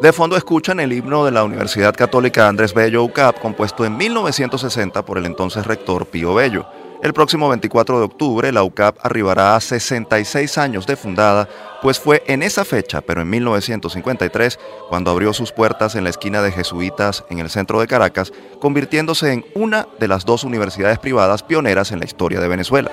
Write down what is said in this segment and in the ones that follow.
De fondo escuchan el himno de la Universidad Católica Andrés Bello UCAP, compuesto en 1960 por el entonces rector Pío Bello. El próximo 24 de octubre, la UCAP arribará a 66 años de fundada, pues fue en esa fecha, pero en 1953, cuando abrió sus puertas en la esquina de Jesuitas en el centro de Caracas, convirtiéndose en una de las dos universidades privadas pioneras en la historia de Venezuela.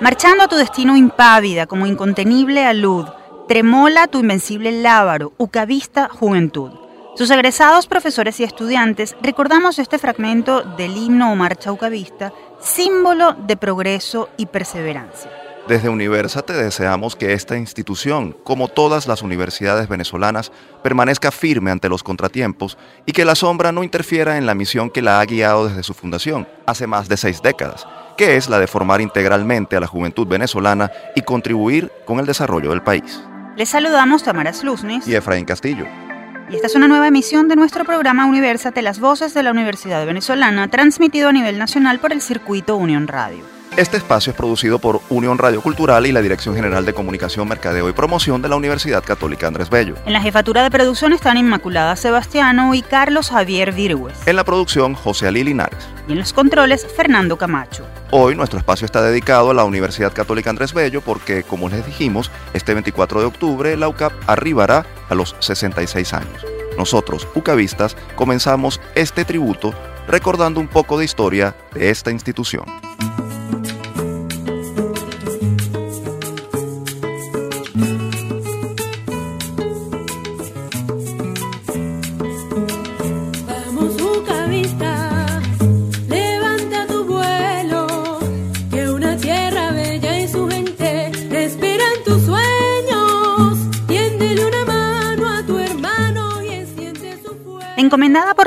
Marchando a tu destino impávida, como incontenible alud, tremola tu invencible lábaro, ucavista juventud. Sus egresados profesores y estudiantes recordamos este fragmento del himno o marcha ucavista, símbolo de progreso y perseverancia. Desde Universa te deseamos que esta institución, como todas las universidades venezolanas, permanezca firme ante los contratiempos y que la sombra no interfiera en la misión que la ha guiado desde su fundación, hace más de seis décadas, que es la de formar integralmente a la juventud venezolana y contribuir con el desarrollo del país. Les saludamos Tamara Sluznis y Efraín Castillo. Y esta es una nueva emisión de nuestro programa Universate, las voces de la Universidad Venezolana, transmitido a nivel nacional por el circuito Unión Radio. Este espacio es producido por Unión Radio Cultural y la Dirección General de Comunicación, Mercadeo y Promoción de la Universidad Católica Andrés Bello. En la jefatura de producción están Inmaculada Sebastiano y Carlos Javier Virgües. En la producción, José Ali Linares. Y en los controles, Fernando Camacho. Hoy nuestro espacio está dedicado a la Universidad Católica Andrés Bello porque, como les dijimos, este 24 de octubre la UCAP arribará a los 66 años. Nosotros, UCAvistas, comenzamos este tributo recordando un poco de historia de esta institución.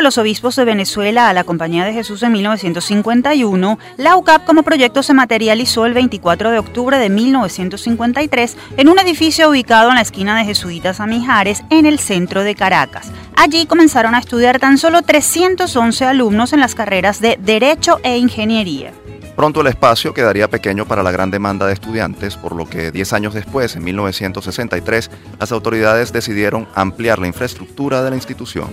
Los obispos de Venezuela a la Compañía de Jesús en 1951, la UCAP como proyecto se materializó el 24 de octubre de 1953 en un edificio ubicado en la esquina de Jesuitas a Mijares, en el centro de Caracas. Allí comenzaron a estudiar tan solo 311 alumnos en las carreras de Derecho e Ingeniería. Pronto el espacio quedaría pequeño para la gran demanda de estudiantes, por lo que 10 años después, en 1963, las autoridades decidieron ampliar la infraestructura de la institución.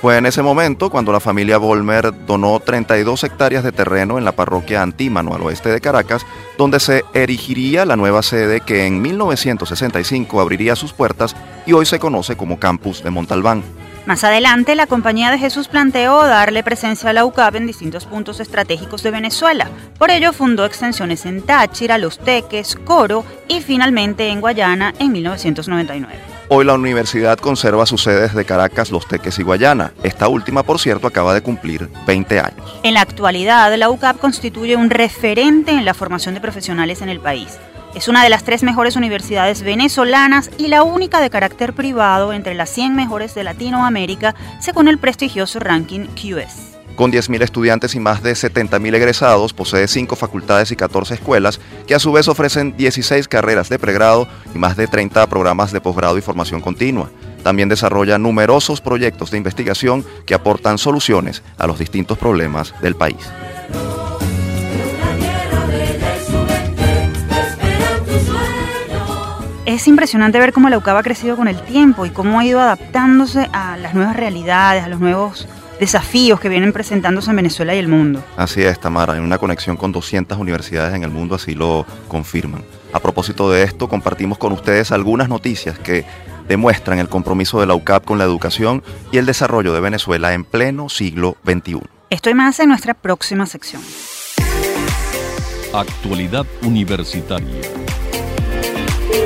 Fue en ese momento cuando la familia Volmer donó 32 hectáreas de terreno en la parroquia Antímano al oeste de Caracas, donde se erigiría la nueva sede que en 1965 abriría sus puertas y hoy se conoce como Campus de Montalbán. Más adelante, la Compañía de Jesús planteó darle presencia a la UCAP en distintos puntos estratégicos de Venezuela. Por ello, fundó extensiones en Táchira, Los Teques, Coro y finalmente en Guayana en 1999. Hoy la universidad conserva sus sedes de Caracas, Los Teques y Guayana. Esta última, por cierto, acaba de cumplir 20 años. En la actualidad, la UCAP constituye un referente en la formación de profesionales en el país. Es una de las tres mejores universidades venezolanas y la única de carácter privado entre las 100 mejores de Latinoamérica, según el prestigioso ranking QS. Con 10.000 estudiantes y más de 70.000 egresados, posee 5 facultades y 14 escuelas, que a su vez ofrecen 16 carreras de pregrado y más de 30 programas de posgrado y formación continua. También desarrolla numerosos proyectos de investigación que aportan soluciones a los distintos problemas del país. Es impresionante ver cómo la UCAB ha crecido con el tiempo y cómo ha ido adaptándose a las nuevas realidades, a los nuevos desafíos que vienen presentándose en Venezuela y el mundo. Así es, Tamara, en una conexión con 200 universidades en el mundo así lo confirman. A propósito de esto, compartimos con ustedes algunas noticias que demuestran el compromiso de la UCAP con la educación y el desarrollo de Venezuela en pleno siglo XXI. Esto y más en nuestra próxima sección. Actualidad Universitaria.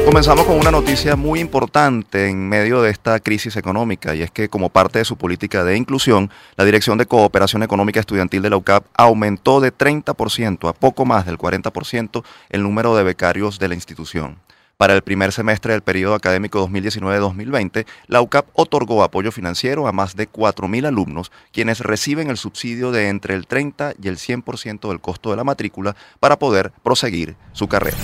Comenzamos con una noticia muy importante en medio de esta crisis económica y es que como parte de su política de inclusión, la Dirección de Cooperación Económica Estudiantil de la UCAP aumentó de 30% a poco más del 40% el número de becarios de la institución. Para el primer semestre del periodo académico 2019-2020, la UCAP otorgó apoyo financiero a más de 4.000 alumnos, quienes reciben el subsidio de entre el 30 y el 100% del costo de la matrícula para poder proseguir su carrera.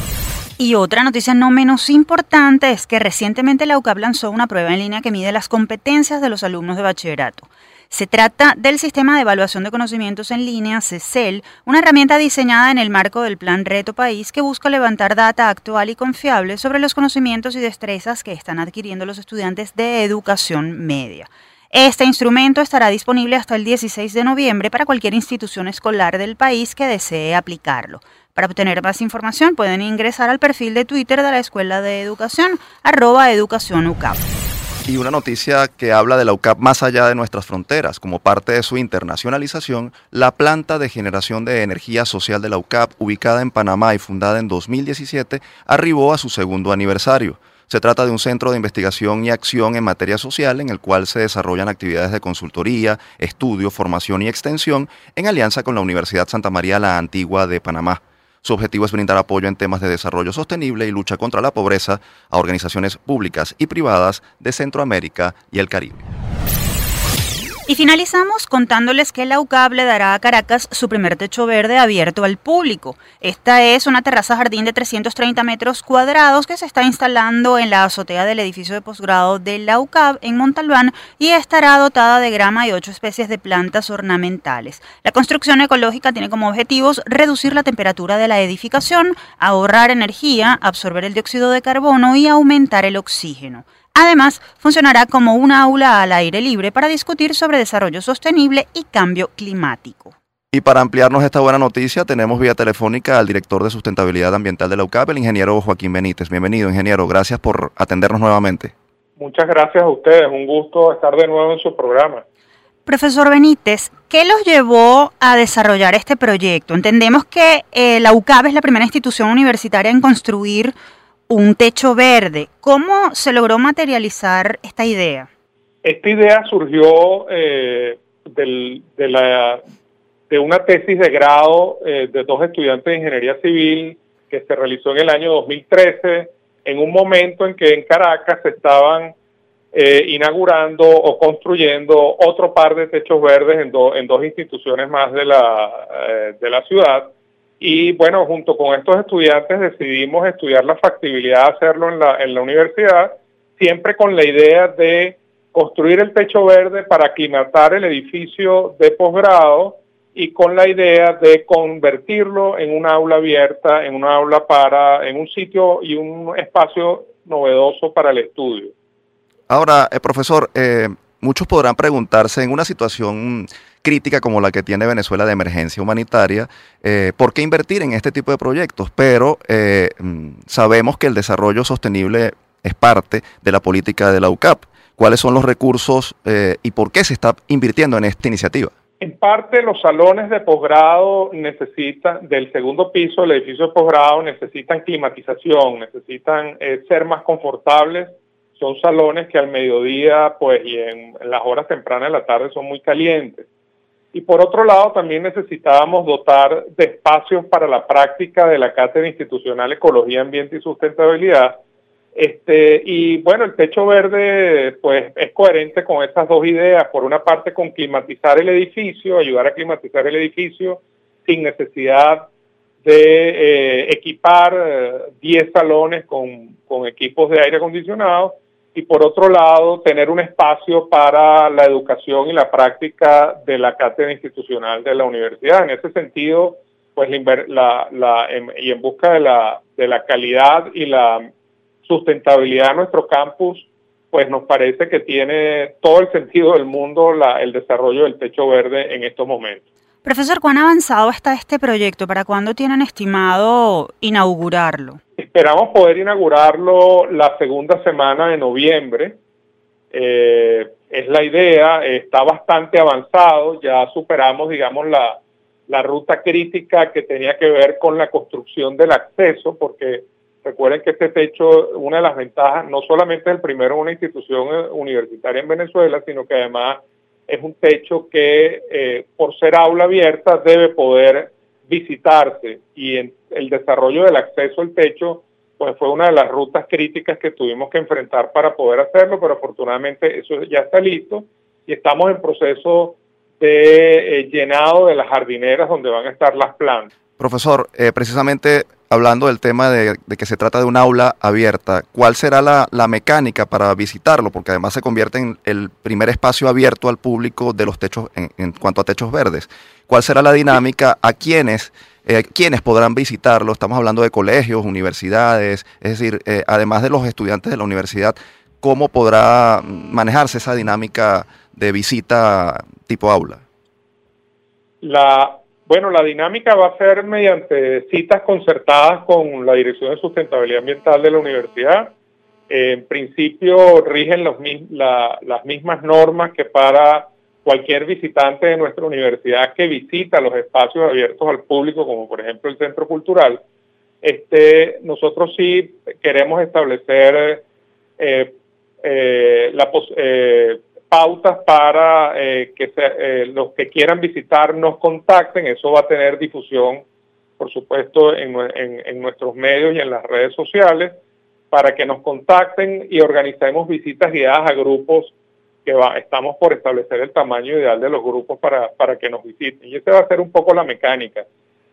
Y otra noticia no menos importante es que recientemente la UCAP lanzó una prueba en línea que mide las competencias de los alumnos de bachillerato. Se trata del Sistema de Evaluación de Conocimientos en Línea, CECEL, una herramienta diseñada en el marco del Plan Reto País que busca levantar data actual y confiable sobre los conocimientos y destrezas que están adquiriendo los estudiantes de educación media. Este instrumento estará disponible hasta el 16 de noviembre para cualquier institución escolar del país que desee aplicarlo. Para obtener más información pueden ingresar al perfil de Twitter de la Escuela de Educación, arroba educacionucap. Y una noticia que habla de la UCAP más allá de nuestras fronteras. Como parte de su internacionalización, la planta de generación de energía social de la UCAP, ubicada en Panamá y fundada en 2017, arribó a su segundo aniversario. Se trata de un centro de investigación y acción en materia social en el cual se desarrollan actividades de consultoría, estudio, formación y extensión en alianza con la Universidad Santa María la Antigua de Panamá. Su objetivo es brindar apoyo en temas de desarrollo sostenible y lucha contra la pobreza a organizaciones públicas y privadas de Centroamérica y el Caribe. Y finalizamos contándoles que la UCAP le dará a Caracas su primer techo verde abierto al público. Esta es una terraza jardín de 330 metros cuadrados que se está instalando en la azotea del edificio de posgrado de la UCAP en Montalbán y estará dotada de grama y ocho especies de plantas ornamentales. La construcción ecológica tiene como objetivos reducir la temperatura de la edificación, ahorrar energía, absorber el dióxido de carbono y aumentar el oxígeno. Además, funcionará como una aula al aire libre para discutir sobre desarrollo sostenible y cambio climático. Y para ampliarnos esta buena noticia, tenemos vía telefónica al director de sustentabilidad ambiental de la UCAP, el ingeniero Joaquín Benítez. Bienvenido, ingeniero. Gracias por atendernos nuevamente. Muchas gracias a ustedes. Un gusto estar de nuevo en su programa. Profesor Benítez, ¿qué los llevó a desarrollar este proyecto? Entendemos que eh, la UCAP es la primera institución universitaria en construir un techo verde. ¿Cómo se logró materializar esta idea? Esta idea surgió eh, de, la, de una tesis de grado eh, de dos estudiantes de ingeniería civil que se realizó en el año 2013, en un momento en que en Caracas se estaban eh, inaugurando o construyendo otro par de techos verdes en, en dos instituciones más de la, de la ciudad y bueno, junto con estos estudiantes decidimos estudiar la factibilidad de hacerlo en la, en la universidad, siempre con la idea de construir el techo verde para aclimatar el edificio de posgrado y con la idea de convertirlo en un aula abierta, en un aula para, en un sitio y un espacio novedoso para el estudio. Ahora, eh, profesor, eh, muchos podrán preguntarse en una situación crítica como la que tiene Venezuela de emergencia humanitaria, eh, ¿por qué invertir en este tipo de proyectos? Pero eh, mm, sabemos que el desarrollo sostenible es parte de la política de la UCAP. ¿Cuáles son los recursos eh, y por qué se está invirtiendo en esta iniciativa? En parte los salones de posgrado necesitan, del segundo piso del edificio de posgrado, necesitan climatización, necesitan ser más confortables. Son salones que al mediodía pues y en las horas tempranas de la tarde son muy calientes. Y por otro lado, también necesitábamos dotar de espacios para la práctica de la Cátedra Institucional Ecología, Ambiente y Sustentabilidad. Este, y bueno, el techo verde pues es coherente con estas dos ideas. Por una parte, con climatizar el edificio, ayudar a climatizar el edificio sin necesidad de eh, equipar 10 eh, salones con, con equipos de aire acondicionado y por otro lado tener un espacio para la educación y la práctica de la cátedra institucional de la universidad. En ese sentido, pues la, la, y en busca de la, de la calidad y la sustentabilidad de nuestro campus, pues nos parece que tiene todo el sentido del mundo la, el desarrollo del techo verde en estos momentos. Profesor, ¿cuán avanzado está este proyecto? ¿Para cuándo tienen estimado inaugurarlo? Esperamos poder inaugurarlo la segunda semana de noviembre. Eh, es la idea, está bastante avanzado, ya superamos, digamos, la, la ruta crítica que tenía que ver con la construcción del acceso, porque recuerden que este techo, una de las ventajas, no solamente es el primero una institución eh, universitaria en Venezuela, sino que además es un techo que eh, por ser aula abierta debe poder visitarse y en el desarrollo del acceso al techo pues fue una de las rutas críticas que tuvimos que enfrentar para poder hacerlo, pero afortunadamente eso ya está listo y estamos en proceso de eh, llenado de las jardineras donde van a estar las plantas. Profesor, eh, precisamente hablando del tema de, que se trata de un aula abierta, ¿cuál será la, mecánica para visitarlo? Porque además se convierte en el primer espacio abierto al público de los techos, en, cuanto a techos verdes. ¿Cuál será la dinámica? ¿A quiénes? Eh, ¿Quiénes podrán visitarlo? Estamos hablando de colegios, universidades, es decir, eh, además de los estudiantes de la universidad, ¿cómo podrá manejarse esa dinámica de visita tipo aula? La, bueno, la dinámica va a ser mediante citas concertadas con la Dirección de Sustentabilidad Ambiental de la universidad. en principio rigen las mismas normas que para cualquier visitante de nuestra universidad que visita los espacios abiertos al público, como por ejemplo el Centro Cultural. Este, nosotros sí queremos establecer eh, eh, eh, pautas para eh, que los que quieran visitar nos contacten. Eso va a tener difusión, por supuesto, en, nuestros medios y en las redes sociales para que nos contacten y organicemos visitas guiadas a grupos que estamos por establecer el tamaño ideal de los grupos para, para que nos visiten. Y esa va a ser un poco la mecánica.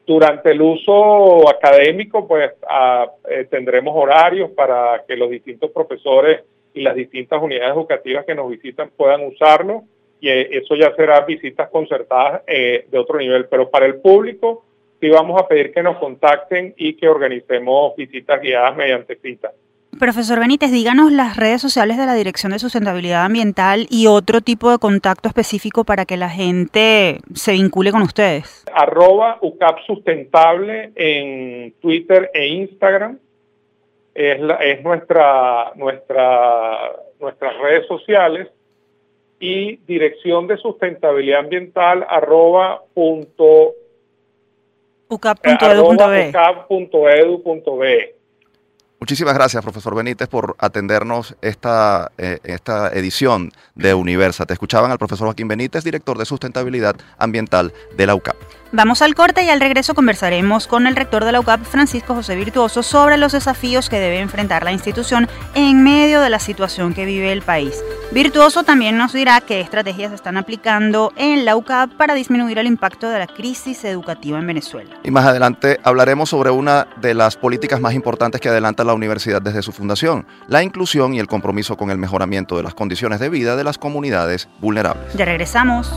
Durante el uso académico, pues ah, eh, tendremos horarios para que los distintos profesores y las distintas unidades educativas que nos visitan puedan usarlo y eh, eso ya será visitas concertadas eh, de otro nivel. Pero para el público sí vamos a pedir que nos contacten y que organicemos visitas guiadas mediante citas. Profesor Benítez, díganos las redes sociales de la Dirección de Sustentabilidad Ambiental y otro tipo de contacto específico para que la gente se vincule con ustedes. Arroba UCAP Sustentable en Twitter e Instagram es, es nuestra, nuestra, nuestras redes sociales y dirección de sustentabilidad ambiental arroba punto ucap.edu.be. Muchísimas gracias, profesor Benítez, por atendernos esta, eh, esta edición de Universa. Te escuchaban al profesor Joaquín Benítez, director de sustentabilidad ambiental de la UCAP. Vamos al corte y al regreso conversaremos con el rector de la UCAP, Francisco José Virtuoso, sobre los desafíos que debe enfrentar la institución en medio de la situación que vive el país. Virtuoso también nos dirá qué estrategias están aplicando en la UCAP para disminuir el impacto de la crisis educativa en Venezuela. Y más adelante hablaremos sobre una de las políticas más importantes que adelanta la universidad desde su fundación, la inclusión y el compromiso con el mejoramiento de las condiciones de vida de las comunidades vulnerables. Ya regresamos.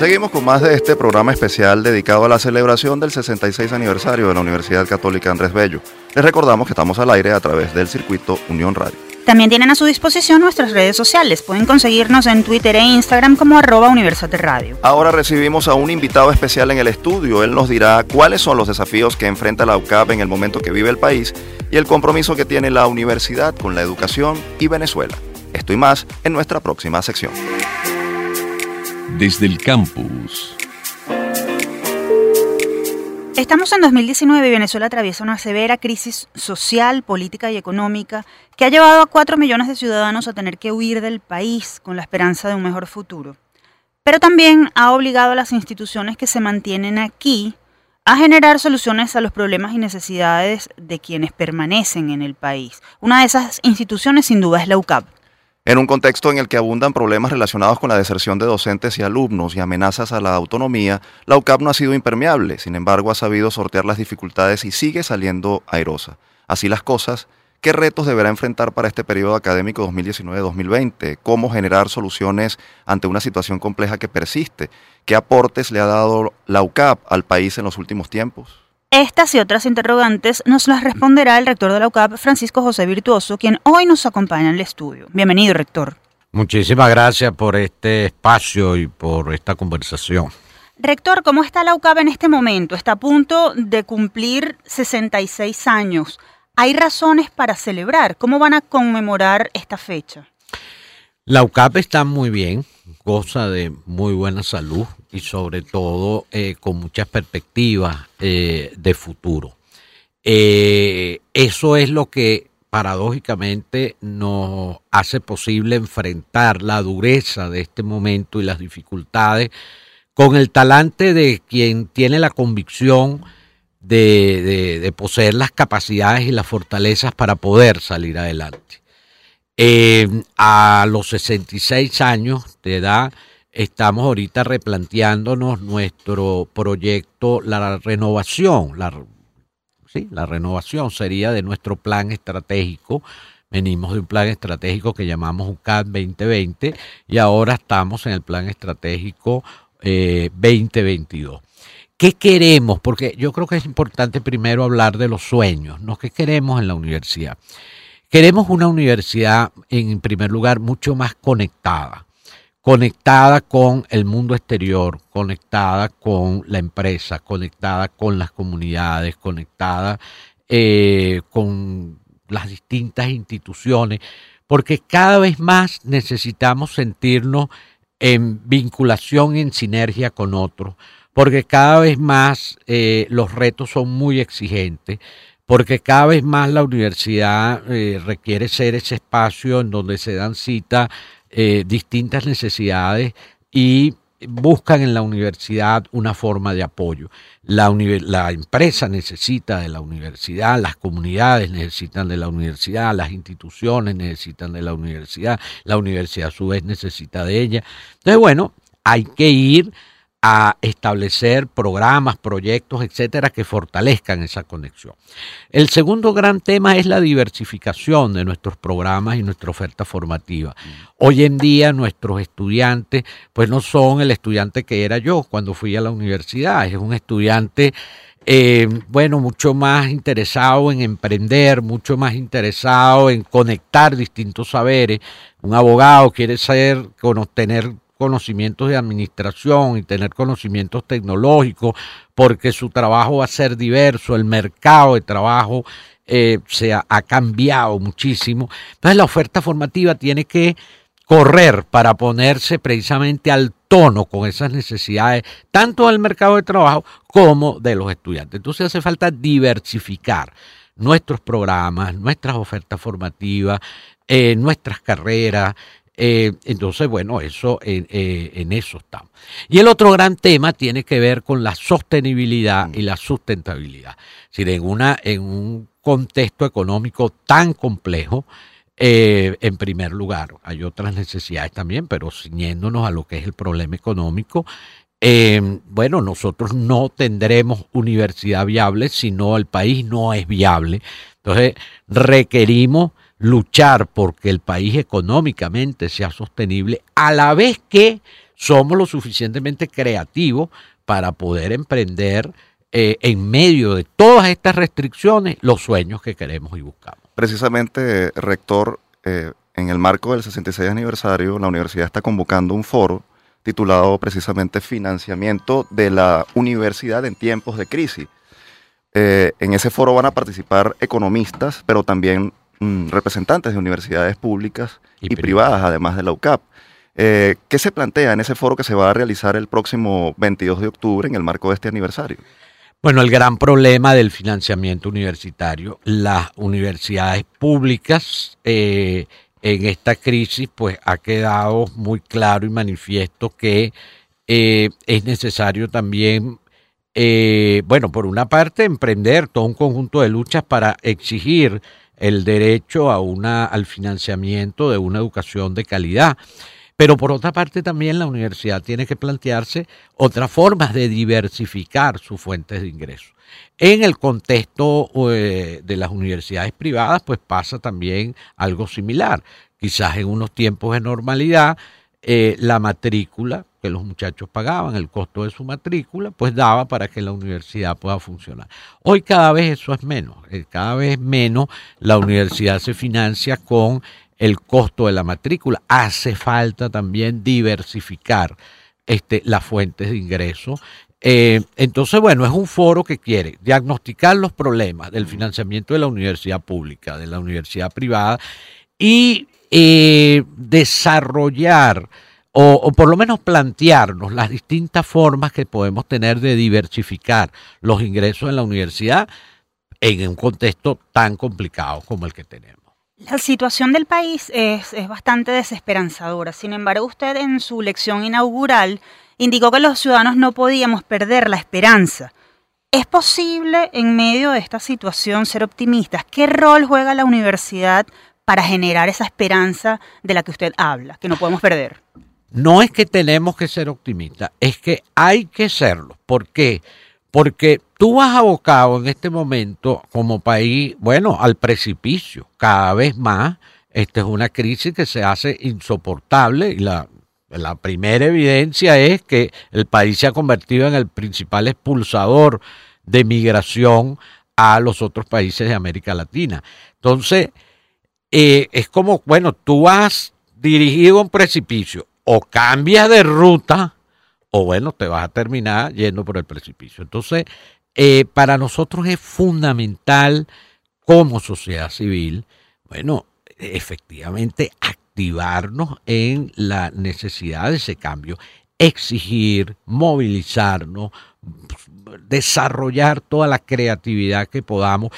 Seguimos con más de este programa especial dedicado a la celebración del 66 aniversario de la Universidad Católica Andrés Bello. Les recordamos que estamos al aire a través del circuito Unión Radio. También tienen a su disposición nuestras redes sociales. Pueden conseguirnos en Twitter e Instagram como arroba Radio. Ahora recibimos a un invitado especial en el estudio. Él nos dirá cuáles son los desafíos que enfrenta la UCAP en el momento que vive el país y el compromiso que tiene la universidad con la educación y Venezuela. Esto y más en nuestra próxima sección desde el campus. Estamos en 2019 y Venezuela atraviesa una severa crisis social, política y económica que ha llevado a 4 millones de ciudadanos a tener que huir del país con la esperanza de un mejor futuro. Pero también ha obligado a las instituciones que se mantienen aquí a generar soluciones a los problemas y necesidades de quienes permanecen en el país. Una de esas instituciones sin duda es la UCAP. En un contexto en el que abundan problemas relacionados con la deserción de docentes y alumnos y amenazas a la autonomía, la UCAP no ha sido impermeable, sin embargo ha sabido sortear las dificultades y sigue saliendo airosa. Así las cosas, ¿qué retos deberá enfrentar para este periodo académico 2019-2020? ¿Cómo generar soluciones ante una situación compleja que persiste? ¿Qué aportes le ha dado la UCAP al país en los últimos tiempos? Estas y otras interrogantes nos las responderá el rector de la UCAP, Francisco José Virtuoso, quien hoy nos acompaña en el estudio. Bienvenido, rector. Muchísimas gracias por este espacio y por esta conversación. Rector, ¿cómo está la UCAP en este momento? Está a punto de cumplir 66 años. ¿Hay razones para celebrar? ¿Cómo van a conmemorar esta fecha? La UCAP está muy bien, goza de muy buena salud y sobre todo eh, con muchas perspectivas eh, de futuro. Eh, eso es lo que paradójicamente nos hace posible enfrentar la dureza de este momento y las dificultades con el talante de quien tiene la convicción de, de poseer las capacidades y las fortalezas para poder salir adelante. Eh, a los 66 años de edad, estamos ahorita replanteándonos nuestro proyecto, la renovación, la, renovación sería de nuestro plan estratégico. Venimos de un plan estratégico que llamamos UCAD 2020 y ahora estamos en el plan estratégico 2022. Eh, ¿Qué queremos? Porque yo creo que es importante primero hablar de los sueños, ¿no? ¿Qué queremos en la universidad? Queremos una universidad, en primer lugar, mucho más conectada, conectada con el mundo exterior, conectada con la empresa, conectada con las comunidades, conectada eh, con las distintas instituciones, porque cada vez más necesitamos sentirnos en vinculación en sinergia con otros porque cada vez más eh, los retos son muy exigentes, porque cada vez más la universidad eh, requiere ser ese espacio en donde se dan cita eh, distintas necesidades y buscan en la universidad una forma de apoyo. La, la, empresa necesita de la universidad, las comunidades necesitan de la universidad, las instituciones necesitan de la universidad, la universidad a su vez necesita de ella. Entonces, bueno, hay que ir a establecer programas, proyectos, etcétera, que fortalezcan esa conexión. El segundo gran tema es la diversificación de nuestros programas y nuestra oferta formativa. Hoy en día nuestros estudiantes, pues no son el estudiante que era yo cuando fui a la universidad, es un estudiante eh, bueno, mucho más interesado en emprender, mucho más interesado en conectar distintos saberes. Un abogado quiere ser, tener conocimientos de administración y tener conocimientos tecnológicos, porque su trabajo va a ser diverso, el mercado de trabajo eh, se ha, cambiado muchísimo. Entonces la oferta formativa tiene que correr para ponerse precisamente al tono con esas necesidades, tanto del mercado de trabajo como de los estudiantes. Entonces hace falta diversificar nuestros programas, nuestras ofertas formativas, eh, nuestras carreras, eh, entonces, bueno, eso eh, en eso estamos. Y el otro gran tema tiene que ver con la sostenibilidad y la sustentabilidad. Es en, una, en un contexto económico tan complejo, eh, en primer lugar, hay otras necesidades también, pero ciñéndonos a lo que es el problema económico, bueno, nosotros no tendremos universidad viable si no el país no es viable. Entonces, requerimos luchar porque el país económicamente sea sostenible, a la vez que somos lo suficientemente creativos para poder emprender eh, en medio de todas estas restricciones los sueños que queremos y buscamos. Precisamente, rector, eh, en el marco del 66 aniversario, la universidad está convocando un foro titulado precisamente Financiamiento de la Universidad en tiempos de crisis. Eh, en ese foro van a participar economistas, pero también representantes de universidades públicas y, privadas, además de la UCAP. Eh, ¿Qué se plantea en ese foro que se va a realizar el próximo 22 de octubre en el marco de este aniversario? Bueno, el gran problema del financiamiento universitario, las universidades públicas eh, en esta crisis, pues ha quedado muy claro y manifiesto que eh, es necesario también, bueno, por una parte, emprender todo un conjunto de luchas para exigir el derecho a una, al financiamiento de una educación de calidad. Pero por otra parte también la universidad tiene que plantearse otras formas de diversificar sus fuentes de ingresos. En el contexto eh, de las universidades privadas, pues pasa también algo similar. Quizás en unos tiempos de normalidad, eh, la matrícula que los muchachos pagaban, el costo de su matrícula, pues daba para que la universidad pueda funcionar. Hoy cada vez eso es menos, eh, cada vez menos la universidad se financia con el costo de la matrícula. Hace falta también diversificar este, las fuentes de ingreso. Eh, entonces, bueno, es un foro que quiere diagnosticar los problemas del financiamiento de la universidad pública, de la universidad privada y eh, desarrollar o, por lo menos plantearnos las distintas formas que podemos tener de diversificar los ingresos en la universidad en un contexto tan complicado como el que tenemos. La situación del país es, es bastante desesperanzadora. Sin embargo, usted en su lección inaugural indicó que los ciudadanos no podíamos perder la esperanza. ¿Es posible en medio de esta situación ser optimistas? ¿Qué rol juega la universidad para generar esa esperanza de la que usted habla, que no podemos perder? No es que tenemos que ser optimistas, es que hay que serlo. ¿Por qué? Porque tú vas abocado en este momento como país, bueno, al precipicio. Cada vez más, esta es una crisis que se hace insoportable y la, primera evidencia es que el país se ha convertido en el principal expulsador de migración a los otros países de América Latina. Entonces, eh, es como, bueno, tú has dirigido a un precipicio, o cambias de ruta, o bueno, te vas a terminar yendo por el precipicio. Entonces, eh, para nosotros es fundamental como sociedad civil, bueno, efectivamente activarnos en la necesidad de ese cambio, exigir, movilizarnos, desarrollar toda la creatividad que podamos.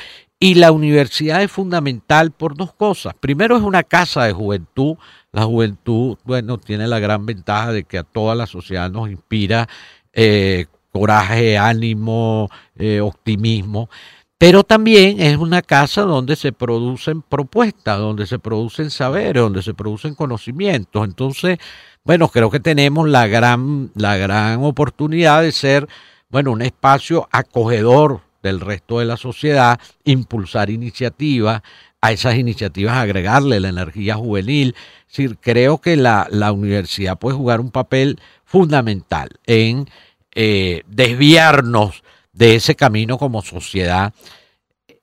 Y la universidad es fundamental por dos cosas. Primero es una casa de juventud. La juventud, bueno, tiene la gran ventaja de que a toda la sociedad nos inspira eh, coraje, ánimo, eh, optimismo. Pero también es una casa donde se producen propuestas, donde se producen saberes, donde se producen conocimientos. Entonces, bueno, creo que tenemos la gran, la gran oportunidad de ser, bueno, un espacio acogedor del resto de la sociedad, impulsar iniciativas, a esas iniciativas agregarle la energía juvenil. Es decir, creo que la, la universidad puede jugar un papel fundamental en eh, desviarnos de ese camino como sociedad,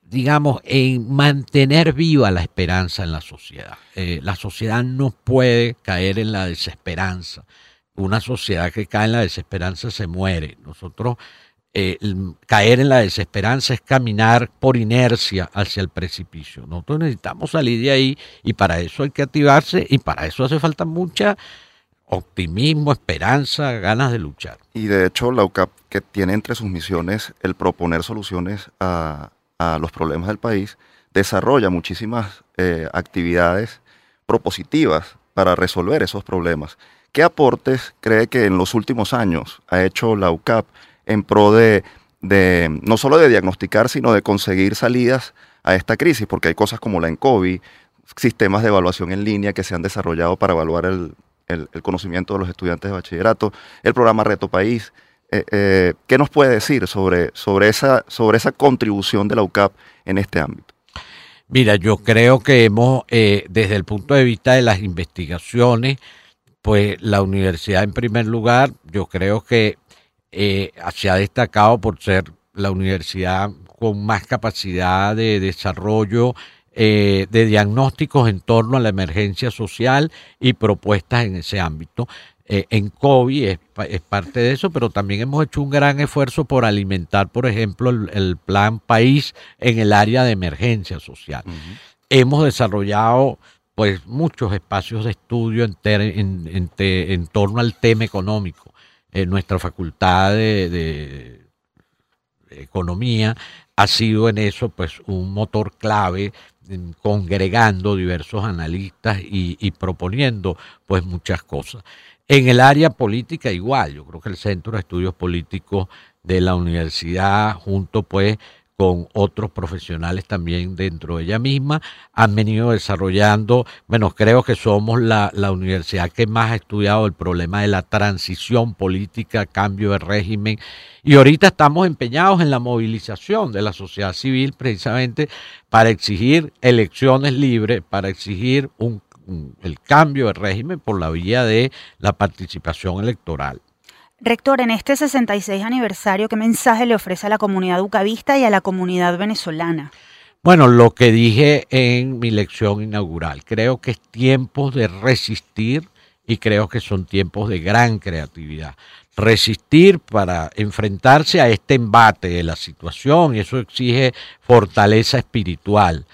digamos, en mantener viva la esperanza en la sociedad. Eh, la sociedad no puede caer en la desesperanza. Una sociedad que cae en la desesperanza se muere. Nosotros eh, caer en la desesperanza es caminar por inercia hacia el precipicio. Nosotros necesitamos salir de ahí y para eso hay que activarse y para eso hace falta mucha optimismo, esperanza, ganas de luchar. Y de hecho la UCAP que tiene entre sus misiones el proponer soluciones a, los problemas del país, desarrolla muchísimas eh, actividades propositivas para resolver esos problemas. ¿Qué aportes cree que en los últimos años ha hecho la UCAP en pro de, de no solo de diagnosticar, sino de conseguir salidas a esta crisis? Porque hay cosas como la ENCOVI, sistemas de evaluación en línea que se han desarrollado para evaluar el, el, conocimiento de los estudiantes de bachillerato, el programa Reto País. Eh, eh, ¿Qué nos puede decir sobre, sobre, esa, sobre esa contribución de la UCAP en este ámbito? Mira, yo creo que hemos, eh, desde el punto de vista de las investigaciones, pues la universidad en primer lugar, yo creo que se ha destacado por ser la universidad con más capacidad de desarrollo eh, de diagnósticos en torno a la emergencia social y propuestas en ese ámbito. Eh, en COVID es, parte de eso, pero también hemos hecho un gran esfuerzo por alimentar, por ejemplo, el, plan país en el área de emergencia social. Hemos desarrollado pues muchos espacios de estudio en, en, torno al tema económico. En nuestra facultad de economía ha sido en eso pues un motor clave congregando diversos analistas y, proponiendo pues muchas cosas. En el área política igual, yo creo que el Centro de Estudios Políticos de la universidad, junto pues con otros profesionales también dentro de ella misma, han venido desarrollando, bueno, creo que somos la, la, universidad que más ha estudiado el problema de la transición política, cambio de régimen, y ahorita estamos empeñados en la movilización de la sociedad civil precisamente para exigir elecciones libres, para exigir un, el cambio de régimen por la vía de la participación electoral. Rector, en este 66 aniversario, ¿qué mensaje le ofrece a la comunidad ucavista y a la comunidad venezolana? Bueno, lo que dije en mi lección inaugural, creo que es tiempo de resistir y creo que son tiempos de gran creatividad. Resistir para enfrentarse a este embate de la situación eso exige fortaleza espiritual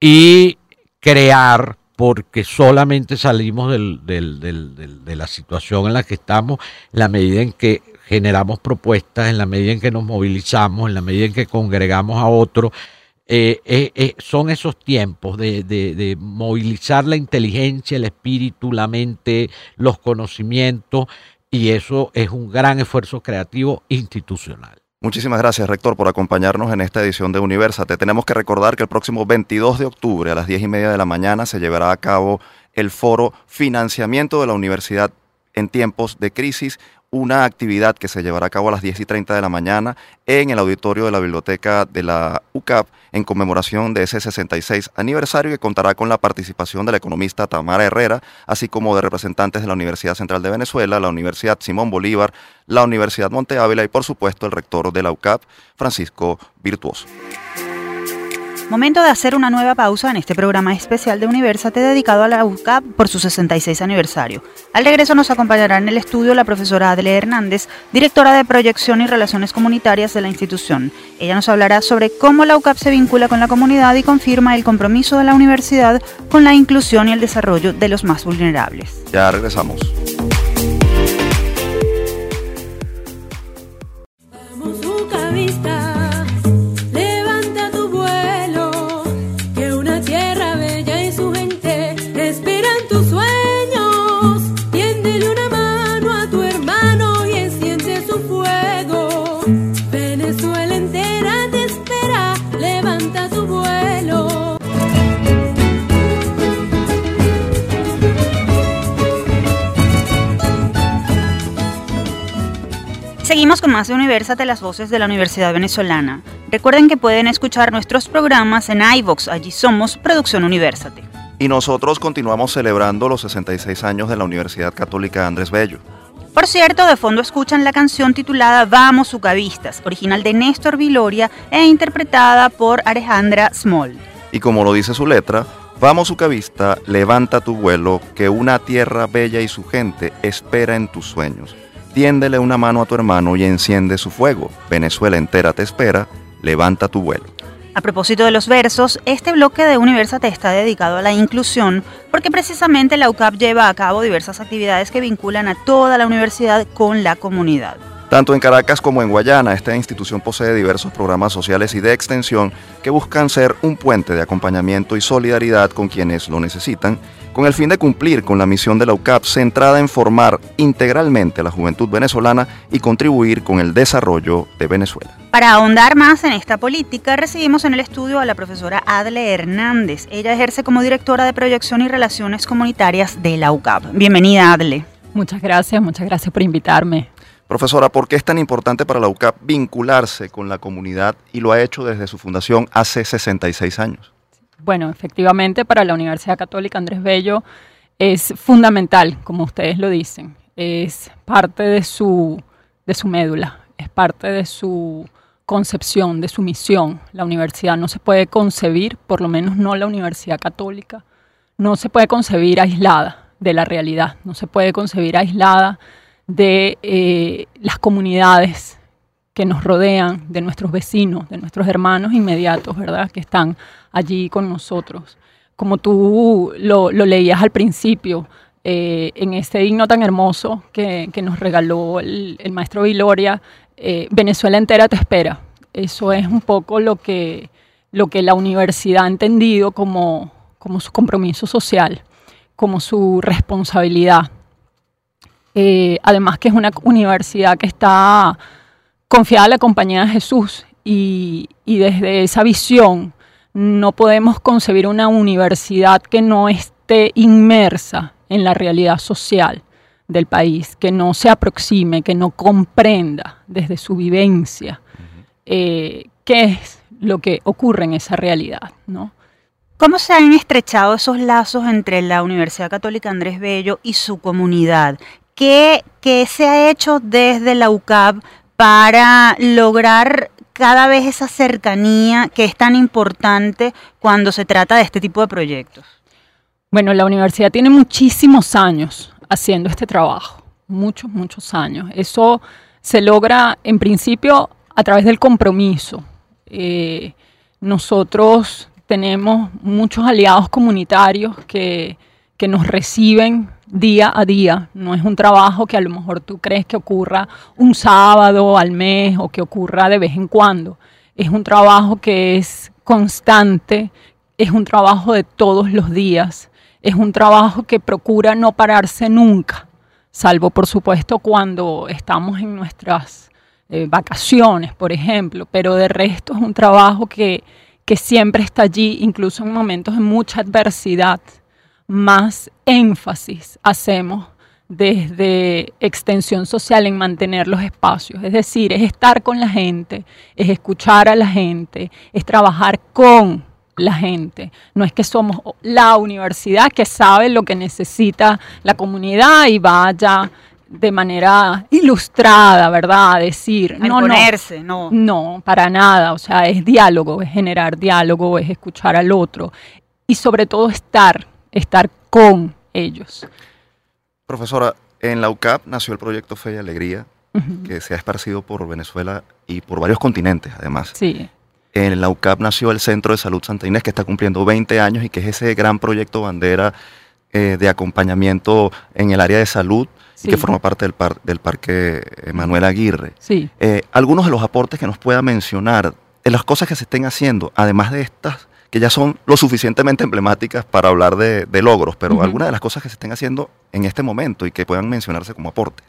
y crear porque solamente salimos de la situación en la que estamos en la medida en que generamos propuestas, en la medida en que nos movilizamos, en la medida en que congregamos a otros. Eh, eh, eh, son esos tiempos de movilizar la inteligencia, el espíritu, la mente, los conocimientos, y eso es un gran esfuerzo creativo institucional. Muchísimas gracias, rector, por acompañarnos en esta edición de Universate. Tenemos que recordar que el próximo 22 de octubre a las 10 y media de la mañana se llevará a cabo el foro Financiamiento de la Universidad en tiempos de crisis una actividad que se llevará a cabo a las 10 y 30 de la mañana en el auditorio de la biblioteca de la UCAP en conmemoración de ese 66 aniversario que contará con la participación de la economista Tamara Herrera, así como de representantes de la Universidad Central de Venezuela, la Universidad Simón Bolívar, la Universidad Monte Ávila y por supuesto el rector de la UCAP, Francisco Virtuoso. Momento de hacer una nueva pausa en este programa especial de Universate dedicado a la UCAP por su 66 aniversario. Al regreso nos acompañará en el estudio la profesora Adele Hernández, directora de Proyección y Relaciones Comunitarias de la institución. Ella nos hablará sobre cómo la UCAP se vincula con la comunidad y confirma el compromiso de la universidad con la inclusión y el desarrollo de los más vulnerables. Ya regresamos. Seguimos con más de Universate, las voces de la Universidad Venezolana. Recuerden que pueden escuchar nuestros programas en iVox, allí somos Producción Universate. Y nosotros continuamos celebrando los 66 años de la Universidad Católica Andrés Bello. Por cierto, de fondo escuchan la canción titulada Vamos Ucavistas, original de Néstor Viloria e interpretada por Alejandra Small. Y como lo dice su letra, Vamos Ucavista, levanta tu vuelo, que una tierra bella y su gente espera en tus sueños. Tiéndele una mano a tu hermano y enciende su fuego. Venezuela entera te espera, levanta tu vuelo. A propósito de los versos, este bloque de Universate está dedicado a la inclusión porque precisamente la UCAP lleva a cabo diversas actividades que vinculan a toda la universidad con la comunidad. Tanto en Caracas como en Guayana, esta institución posee diversos programas sociales y de extensión que buscan ser un puente de acompañamiento y solidaridad con quienes lo necesitan con el fin de cumplir con la misión de la UCAP centrada en formar integralmente a la juventud venezolana y contribuir con el desarrollo de Venezuela. Para ahondar más en esta política, recibimos en el estudio a la profesora Adle Hernández. Ella ejerce como directora de proyección y relaciones comunitarias de la UCAP. Bienvenida, Adle. Muchas gracias, muchas gracias por invitarme. Profesora, ¿por qué es tan importante para la UCAP vincularse con la comunidad y lo ha hecho desde su fundación hace 66 años? Bueno, efectivamente para la Universidad Católica Andrés Bello es fundamental, como ustedes lo dicen, es parte de su, de su médula, es parte de su concepción, de su misión. La universidad no se puede concebir, por lo menos no la Universidad Católica, no se puede concebir aislada de la realidad, no se puede concebir aislada de eh, las comunidades que nos rodean, de nuestros vecinos, de nuestros hermanos inmediatos, ¿verdad? Que están allí con nosotros. Como tú lo, leías al principio, eh, en este himno tan hermoso que, nos regaló el, maestro Viloria, eh, Venezuela entera te espera. Eso es un poco lo que, lo que la universidad ha entendido como, como su compromiso social, como su responsabilidad. Eh, además que es una universidad que está confiada en la compañía de Jesús y, desde esa visión no podemos concebir una universidad que no esté inmersa en la realidad social del país, que no se aproxime, que no comprenda desde su vivencia eh, qué es lo que ocurre en esa realidad, ¿no? ¿Cómo se han estrechado esos lazos entre la Universidad Católica Andrés Bello y su comunidad? ¿Qué, qué se ha hecho desde la UCAP para lograr cada vez esa cercanía que es tan importante cuando se trata de este tipo de proyectos? Bueno, la universidad tiene muchísimos años haciendo este trabajo, muchos, muchos años. Eso se logra en principio a través del compromiso. Eh, nosotros tenemos muchos aliados comunitarios que, que nos reciben día a día. No es un trabajo que a lo mejor tú crees que ocurra un sábado al mes o que ocurra de vez en cuando. Es un trabajo que es constante, es un trabajo de todos los días, es un trabajo que procura no pararse nunca, salvo por supuesto cuando estamos en nuestras eh, vacaciones, por ejemplo, pero de resto es un trabajo que, que siempre está allí, incluso en momentos de mucha adversidad, más énfasis hacemos desde extensión social en mantener los espacios. Es decir, es estar con la gente, es escuchar a la gente, es trabajar con la gente. No es que somos la universidad que sabe lo que necesita la comunidad y vaya de manera ilustrada, ¿verdad? A decir, no, ponerse, no. No, para nada. O sea, es diálogo, es generar diálogo, es escuchar al otro y sobre todo estar, estar con ellos. Profesora, en la UCAP nació el proyecto Fe y Alegría, que se ha esparcido por Venezuela y por varios continentes, además. Sí. En la UCAP nació el Centro de Salud Santa Inés, que está cumpliendo 20 años y que es ese gran proyecto bandera eh, de acompañamiento en el área de salud y que forma parte del, del Parque Manuel Aguirre. Sí. Eh, algunos de los aportes que nos pueda mencionar, en las cosas que se estén haciendo, además de estas que ya son lo suficientemente emblemáticas para hablar de, logros, pero algunas de las cosas que se estén haciendo en este momento y que puedan mencionarse como aportes.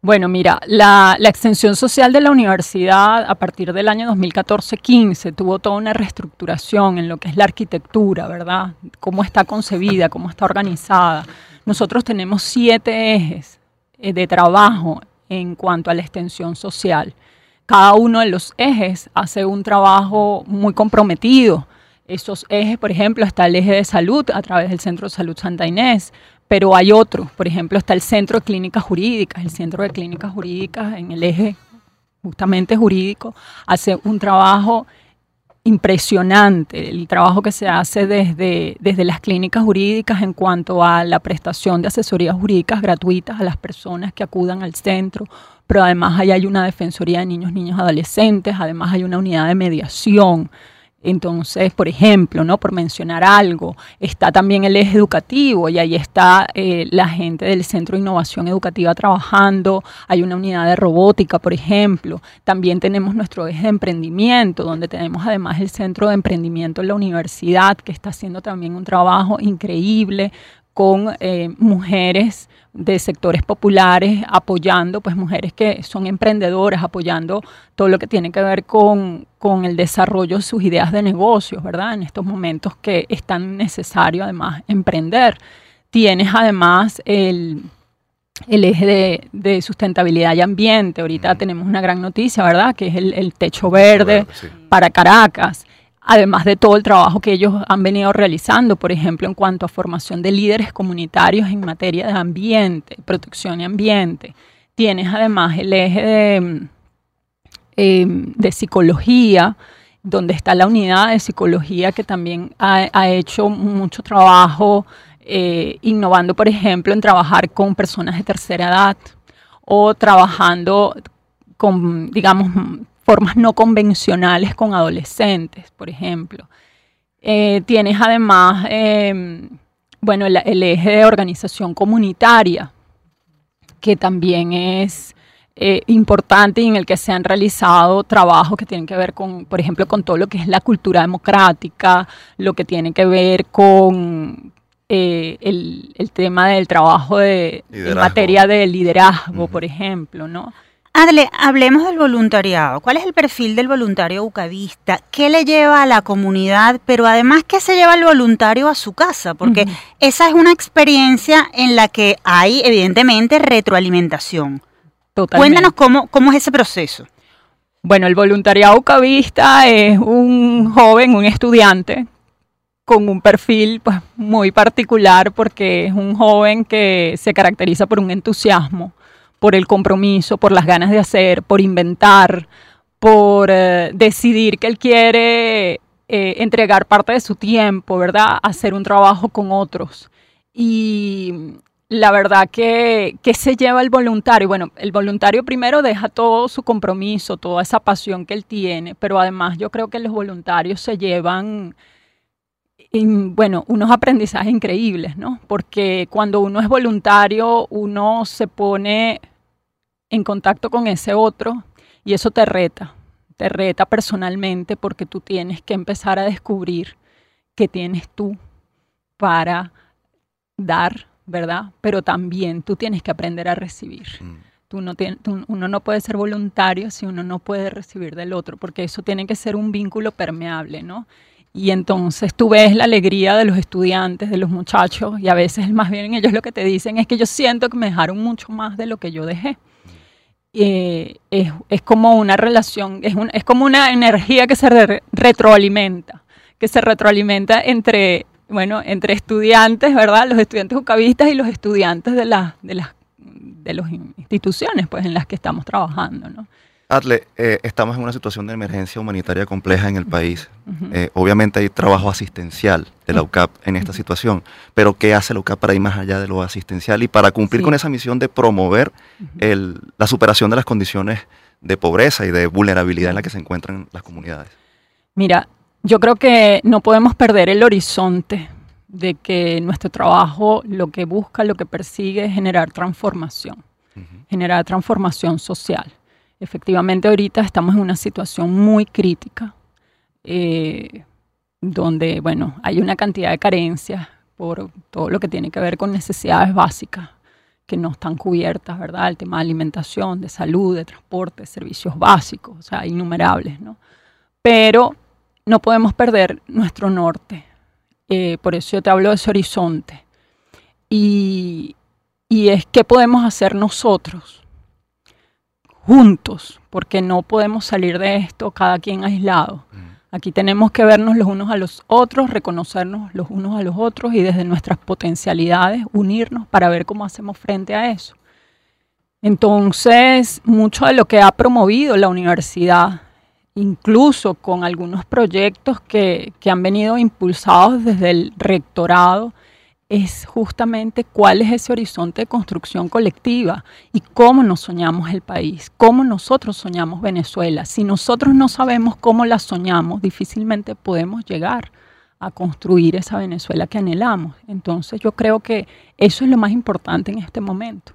Bueno, mira, la, extensión social de la universidad a partir del año 2014-15 tuvo toda una reestructuración en lo que es la arquitectura, ¿verdad? Cómo está concebida, cómo está organizada. Nosotros tenemos siete ejes eh, de trabajo en cuanto a la extensión social. Cada uno de los ejes hace un trabajo muy comprometido esos ejes, por ejemplo, está el eje de salud a través del Centro de Salud Santa Inés, pero hay otros, por ejemplo, está el Centro de Clínicas Jurídicas, el Centro de Clínicas Jurídicas en el eje justamente jurídico, hace un trabajo impresionante el trabajo que se hace desde, desde las clínicas jurídicas en cuanto a la prestación de asesorías jurídicas gratuitas a las personas que acudan al centro, pero además ahí hay una defensoría de niños, niños, adolescentes, además hay una unidad de mediación. Entonces, por ejemplo, ¿no? por mencionar algo, está también el eje educativo y ahí está eh, la gente del Centro de Innovación Educativa trabajando, hay una unidad de robótica, por ejemplo, también tenemos nuestro eje de emprendimiento, donde tenemos además el Centro de Emprendimiento en la universidad, que está haciendo también un trabajo increíble con eh, mujeres de sectores populares apoyando, pues mujeres que son emprendedoras, apoyando todo lo que tiene que ver con, con el desarrollo de sus ideas de negocios, ¿verdad? En estos momentos que es tan necesario además emprender. Tienes además el, el eje de, sustentabilidad y ambiente. Ahorita tenemos una gran noticia, ¿verdad? Que es el, techo verde, para Caracas además de todo el trabajo que ellos han venido realizando, por ejemplo, en cuanto a formación de líderes comunitarios en materia de ambiente, protección y ambiente. Tienes además el eje de, em, psicología, donde está la unidad de psicología que también ha, hecho mucho trabajo eh, innovando, por ejemplo, en trabajar con personas de tercera edad o trabajando con, digamos, formas no convencionales con adolescentes, por ejemplo. Eh, tienes además, em, bueno, el, eje de organización comunitaria, que también es eh, importante y en el que se han realizado trabajos que tienen que ver con, por ejemplo, con todo lo que es la cultura democrática, lo que tiene que ver con eh, el, tema del trabajo de, en materia de liderazgo, por ejemplo, ¿no? Adle, hablemos del voluntariado. ¿Cuál es el perfil del voluntario bucavista? ¿Qué le lleva a la comunidad? Pero además, ¿qué se lleva el voluntario a su casa? Porque esa es una experiencia en la que hay, evidentemente, retroalimentación. Cuéntanos cómo, cómo es ese proceso. Bueno, el voluntariado bucavista es un joven, un estudiante con un perfil pues, muy particular porque es un joven que se caracteriza por un entusiasmo por el compromiso, por las ganas de hacer, por inventar, por eh, decidir que él quiere eh, entregar parte de su tiempo, ¿verdad? Hacer un trabajo con otros. Y la verdad que, que se lleva el voluntario. Bueno, el voluntario primero deja todo su compromiso, toda esa pasión que él tiene, pero además yo creo que los voluntarios se llevan bueno, unos aprendizajes increíbles, ¿no? Porque cuando uno es voluntario, uno se pone en contacto con ese otro y eso te reta, te reta personalmente porque tú tienes que empezar a descubrir qué tienes tú para dar, ¿verdad? Pero también tú tienes que aprender a recibir. Mm. Tú no uno no puede ser voluntario si uno no puede recibir del otro, porque eso tiene que ser un vínculo permeable, ¿no? Y entonces tú ves la alegría de los estudiantes, de los muchachos, y a veces más bien ellos lo que te dicen es que yo siento que me dejaron mucho más de lo que yo dejé. Eh, es, como una relación, es, un, es como una energía que se retroalimenta, que se retroalimenta entre, bueno, entre estudiantes, ¿verdad? Los estudiantes ucavistas y los estudiantes de, la, de las de las instituciones pues, en las que estamos trabajando. ¿no? Atle, eh, estamos en una situación de emergencia humanitaria compleja en el país. Eh, obviamente hay trabajo asistencial de la UCAP en esta situación, pero ¿qué hace la UCAP para ir más allá de lo asistencial y para cumplir con esa misión de promover la superación de las condiciones de pobreza y de vulnerabilidad en la que se encuentran las comunidades? Mira, yo creo que no podemos perder el horizonte de que nuestro trabajo lo que busca, lo que persigue es generar transformación, generar transformación social Efectivamente, ahorita estamos en una situación muy crítica, eh, donde, bueno, hay una cantidad de carencias por todo lo que tiene que ver con necesidades básicas que no están cubiertas, ¿verdad? El tema de alimentación, de salud, de transporte, servicios básicos, o sea, innumerables, ¿no? Pero no podemos perder nuestro norte. Eh, por eso yo te hablo de ese horizonte. Y, y es qué podemos hacer nosotros juntos, porque no podemos salir de esto cada quien aislado. Mm. Aquí tenemos que vernos los unos a los otros, reconocernos los unos a los otros y desde nuestras potencialidades unirnos para ver cómo hacemos frente a eso. Entonces, mucho de lo que ha promovido la universidad, incluso con algunos proyectos que, que han venido impulsados desde el rectorado, es justamente cuál es ese horizonte de construcción colectiva y cómo nos soñamos el país, cómo nosotros soñamos Venezuela. Si nosotros no sabemos cómo la soñamos, difícilmente podemos llegar a construir esa Venezuela que anhelamos. Entonces yo creo que eso es lo más importante en este momento.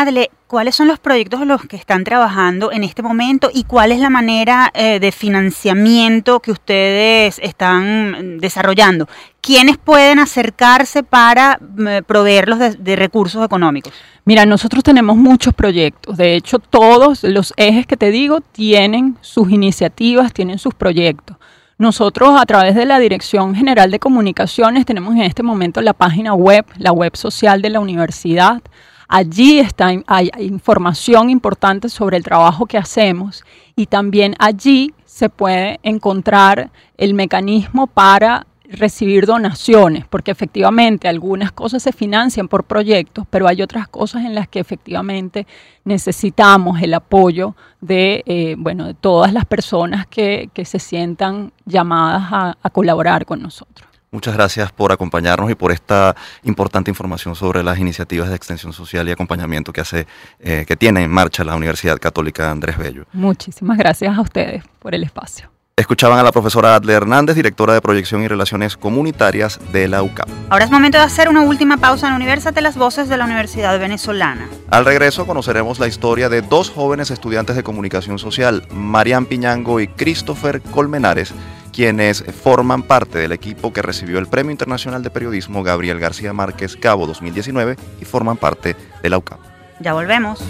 Adele, ¿cuáles son los proyectos en los que están trabajando en este momento y cuál es la manera eh, de financiamiento que ustedes están desarrollando? ¿Quiénes pueden acercarse para mm, proveerlos de, recursos económicos? Mira, nosotros tenemos muchos proyectos. De hecho, todos los ejes que te digo tienen sus iniciativas, tienen sus proyectos. Nosotros a través de la Dirección General de Comunicaciones tenemos en este momento la página web, la web social de la universidad. Allí está, hay información importante sobre el trabajo que hacemos y también allí se puede encontrar el mecanismo para recibir donaciones, porque efectivamente algunas cosas se financian por proyectos, pero hay otras cosas en las que efectivamente necesitamos el apoyo de, eh, bueno, de todas las personas que, se sientan llamadas a colaborar con nosotros. Muchas gracias por acompañarnos y por esta importante información sobre las iniciativas de extensión social y acompañamiento que hace, eh, que tiene en marcha la Universidad Católica Andrés Bello. Muchísimas gracias a ustedes por el espacio. Escuchaban a la profesora Adle Hernández, directora de Proyección y Relaciones Comunitarias de la UCAP. Ahora es momento de hacer una última pausa en Universate las Voces de la Universidad Venezolana. Al regreso conoceremos la historia de dos jóvenes estudiantes de comunicación social, Marian Piñango y Christopher Colmenares, quienes forman parte del equipo que recibió el Premio Internacional de Periodismo Gabriel García Márquez Cabo 2019 y forman parte de la UCAP. Ya volvemos.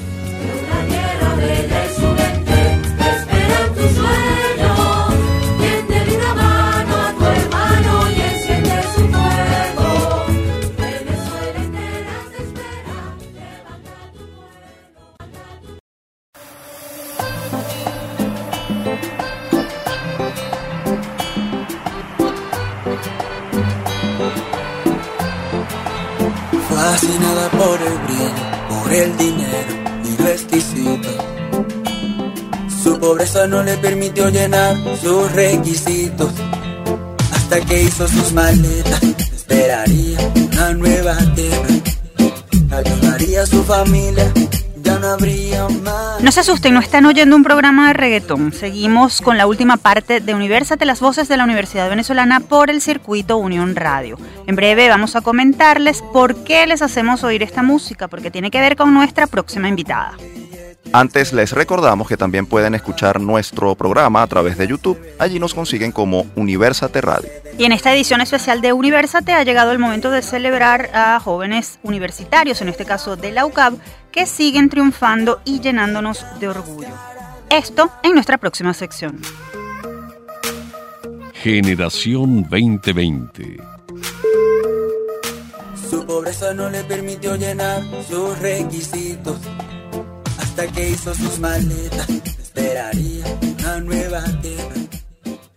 Llenar sus requisitos. Hasta que hizo sus maletas, esperaría una nueva. Ayudaría a su familia no se asusten, no están oyendo un programa de reggaetón. Seguimos con la última parte de Universate, las voces de la Universidad Venezolana por el circuito Unión Radio. En breve vamos a comentarles por qué les hacemos oír esta música, porque tiene que ver con nuestra próxima invitada. Antes les recordamos que también pueden escuchar nuestro programa a través de YouTube. Allí nos consiguen como Universate Radio. Y en esta edición especial de Universate ha llegado el momento de celebrar a jóvenes universitarios, en este caso de la UCAB, que siguen triunfando y llenándonos de orgullo. Esto en nuestra próxima sección. Generación 2020. Su pobreza no le permitió llenar sus requisitos. Que hizo sus maletas, esperaría una nueva.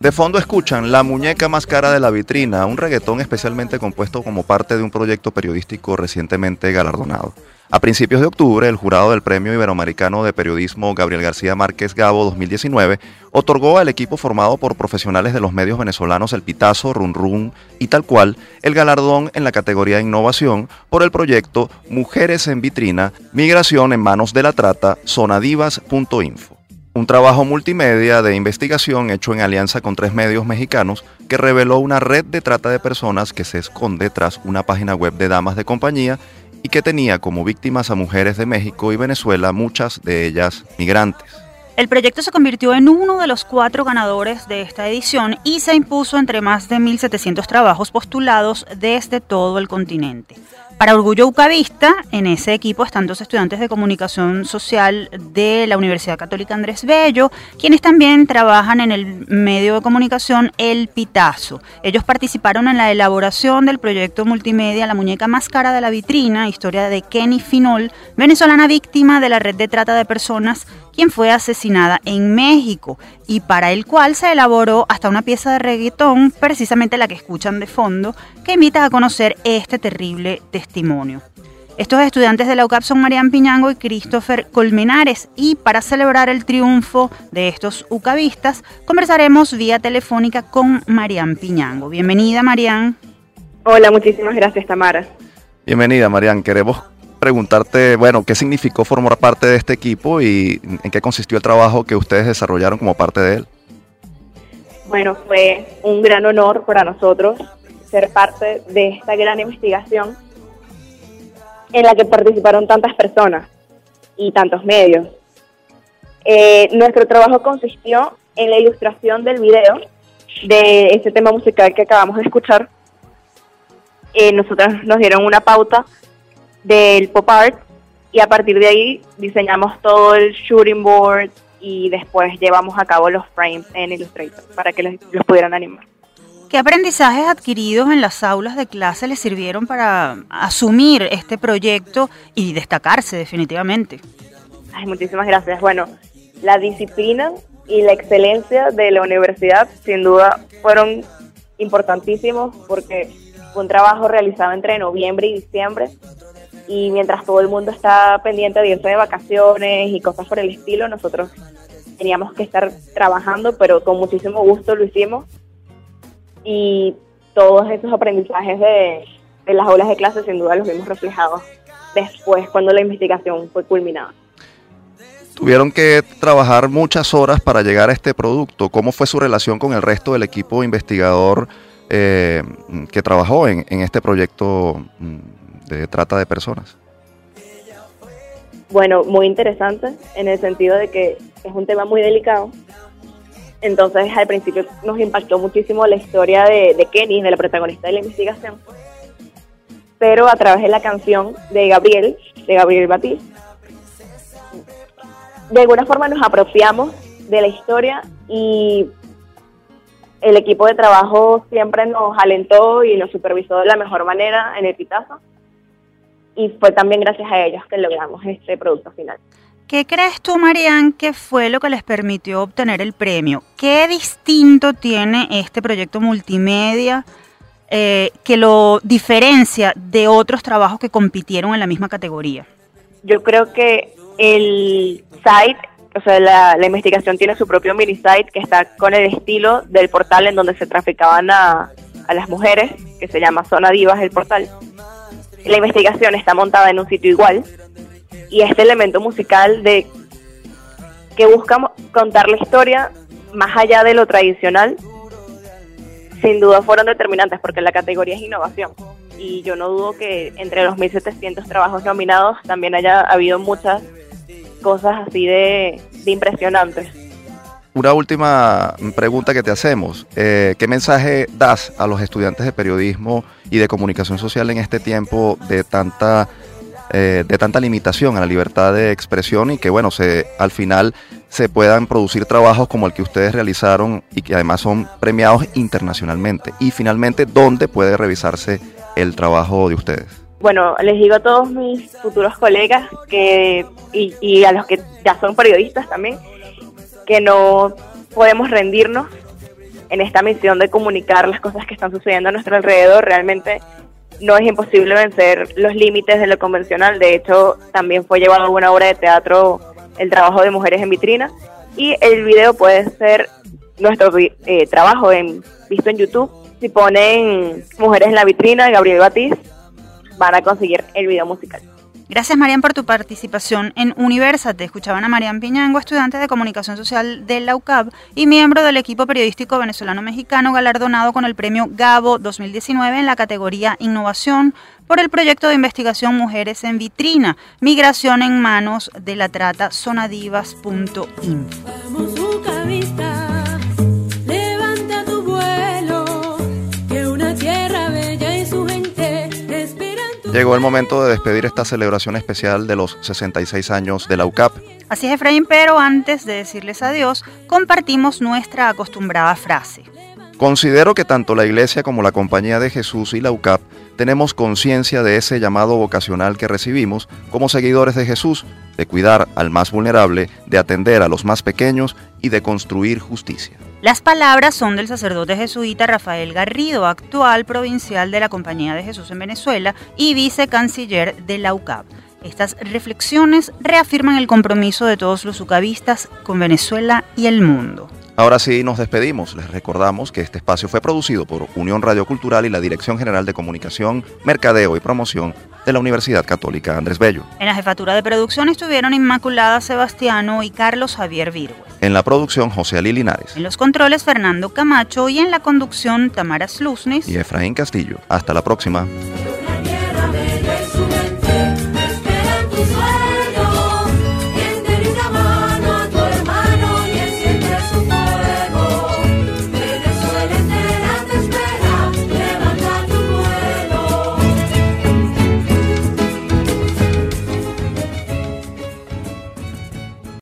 De fondo escuchan La muñeca más cara de la vitrina, un reggaetón especialmente compuesto como parte de un proyecto periodístico recientemente galardonado. A principios de octubre, el jurado del Premio Iberoamericano de Periodismo Gabriel García Márquez Gabo 2019 otorgó al equipo formado por profesionales de los medios venezolanos El Pitazo, Run Run y tal cual el galardón en la categoría innovación por el proyecto Mujeres en Vitrina, Migración en Manos de la Trata, zonadivas.info. Un trabajo multimedia de investigación hecho en alianza con tres medios mexicanos que reveló una red de trata de personas que se esconde tras una página web de damas de compañía y que tenía como víctimas a mujeres de México y Venezuela, muchas de ellas migrantes. El proyecto se convirtió en uno de los cuatro ganadores de esta edición y se impuso entre más de 1.700 trabajos postulados desde todo el continente. Para Orgullo Ucavista, en ese equipo están dos estudiantes de comunicación social de la Universidad Católica Andrés Bello, quienes también trabajan en el medio de comunicación El Pitazo. Ellos participaron en la elaboración del proyecto multimedia La muñeca más cara de la vitrina, historia de Kenny Finol, venezolana víctima de la red de trata de personas quien fue asesinada en México y para el cual se elaboró hasta una pieza de reggaetón, precisamente la que escuchan de fondo, que invita a conocer este terrible testimonio. Estos estudiantes de la UCAP son Marian Piñango y Christopher Colmenares y para celebrar el triunfo de estos UCABistas conversaremos vía telefónica con Marian Piñango. Bienvenida Marian. Hola, muchísimas gracias Tamara. Bienvenida Marian, queremos preguntarte, bueno, qué significó formar parte de este equipo y en qué consistió el trabajo que ustedes desarrollaron como parte de él. Bueno, fue un gran honor para nosotros ser parte de esta gran investigación en la que participaron tantas personas y tantos medios. Eh, nuestro trabajo consistió en la ilustración del video de ese tema musical que acabamos de escuchar. Eh, nosotros nos dieron una pauta del pop art y a partir de ahí diseñamos todo el shooting board y después llevamos a cabo los frames en Illustrator para que los, pudieran animar. ¿Qué aprendizajes adquiridos en las aulas de clase les sirvieron para asumir este proyecto y destacarse definitivamente? Ay, muchísimas gracias. Bueno, la disciplina y la excelencia de la universidad sin duda fueron importantísimos porque fue un trabajo realizado entre noviembre y diciembre y mientras todo el mundo está pendiente de irse de vacaciones y cosas por el estilo, nosotros teníamos que estar trabajando, pero con muchísimo gusto lo hicimos y todos esos aprendizajes de, las aulas de clase sin duda los vimos reflejados después cuando la investigación fue culminada. Tuvieron que trabajar muchas horas para llegar a este producto. ¿Cómo fue su relación con el resto del equipo investigador eh, que trabajó en, en este proyecto mm, trata de personas? Bueno, muy interesante en el sentido de que es un tema muy delicado. Entonces, al principio nos impactó muchísimo la historia de, Kenny, de la protagonista de la investigación. Pero a través de la canción de Gabriel, de Gabriel Batiz, de alguna forma nos apropiamos de la historia y el equipo de trabajo siempre nos alentó y nos supervisó de la mejor manera en el pitazo y fue también gracias a ellos que logramos este producto final. ¿Qué crees tú, Marian, que fue lo que les permitió obtener el premio? ¿Qué distinto tiene este proyecto multimedia eh, que lo diferencia de otros trabajos que compitieron en la misma categoría? Yo creo que el site, o sea, la, investigación tiene su propio mini site que está con el estilo del portal en donde se traficaban a, a las mujeres, que se llama Zona Divas el portal la investigación está montada en un sitio igual y este elemento musical de que busca contar la historia más allá de lo tradicional, sin duda fueron determinantes porque la categoría es innovación. Y yo no dudo que entre los 1.700 trabajos nominados también haya habido muchas cosas así de, impresionantes. Una última pregunta que te hacemos. Eh, ¿Qué mensaje das a los estudiantes de periodismo y de comunicación social en este tiempo de tanta eh, de tanta limitación a la libertad de expresión y que bueno, se, al final se puedan producir trabajos como el que ustedes realizaron y que además son premiados internacionalmente. Y finalmente, ¿dónde puede revisarse el trabajo de ustedes? Bueno, les digo a todos mis futuros colegas que y, y a los que ya son periodistas también, que no podemos rendirnos en esta misión de comunicar las cosas que están sucediendo a nuestro alrededor. Realmente no es imposible vencer los límites de lo convencional. De hecho, también fue llevado a una obra de teatro el trabajo de mujeres en vitrina y el video puede ser nuestro eh, trabajo en, visto en YouTube. Si ponen Mujeres en la vitrina Gabriel Batiz, van a conseguir el video musical. Gracias, Marian, por tu participación en Universate. Escuchaban a Marian Piñango, estudiante de Comunicación Social de la UCAP y miembro del equipo periodístico venezolano-mexicano galardonado con el premio Gabo 2019 en la categoría Innovación por el proyecto de investigación Mujeres en Vitrina, Migración en Manos de la Trata, sonadivas.info. Llegó el momento de despedir esta celebración especial de los 66 años de la UCAP. Así es, Efraín, pero antes de decirles adiós, compartimos nuestra acostumbrada frase. Considero que tanto la Iglesia como la Compañía de Jesús y la UCAP tenemos conciencia de ese llamado vocacional que recibimos como seguidores de Jesús, de cuidar al más vulnerable, de atender a los más pequeños y de construir justicia. Las palabras son del sacerdote jesuita Rafael Garrido, actual provincial de la Compañía de Jesús en Venezuela y vicecanciller de la UCAP. Estas reflexiones reafirman el compromiso de todos los ucavistas con Venezuela y el mundo. Ahora sí nos despedimos. Les recordamos que este espacio fue producido por Unión Radio Cultural y la Dirección General de Comunicación, Mercadeo y Promoción de la Universidad Católica Andrés Bello. En la jefatura de producción estuvieron Inmaculada Sebastiano y Carlos Javier Virgüe. En la producción José Ali Linares. En los controles Fernando Camacho y en la conducción Tamara Slusnis y Efraín Castillo. Hasta la próxima.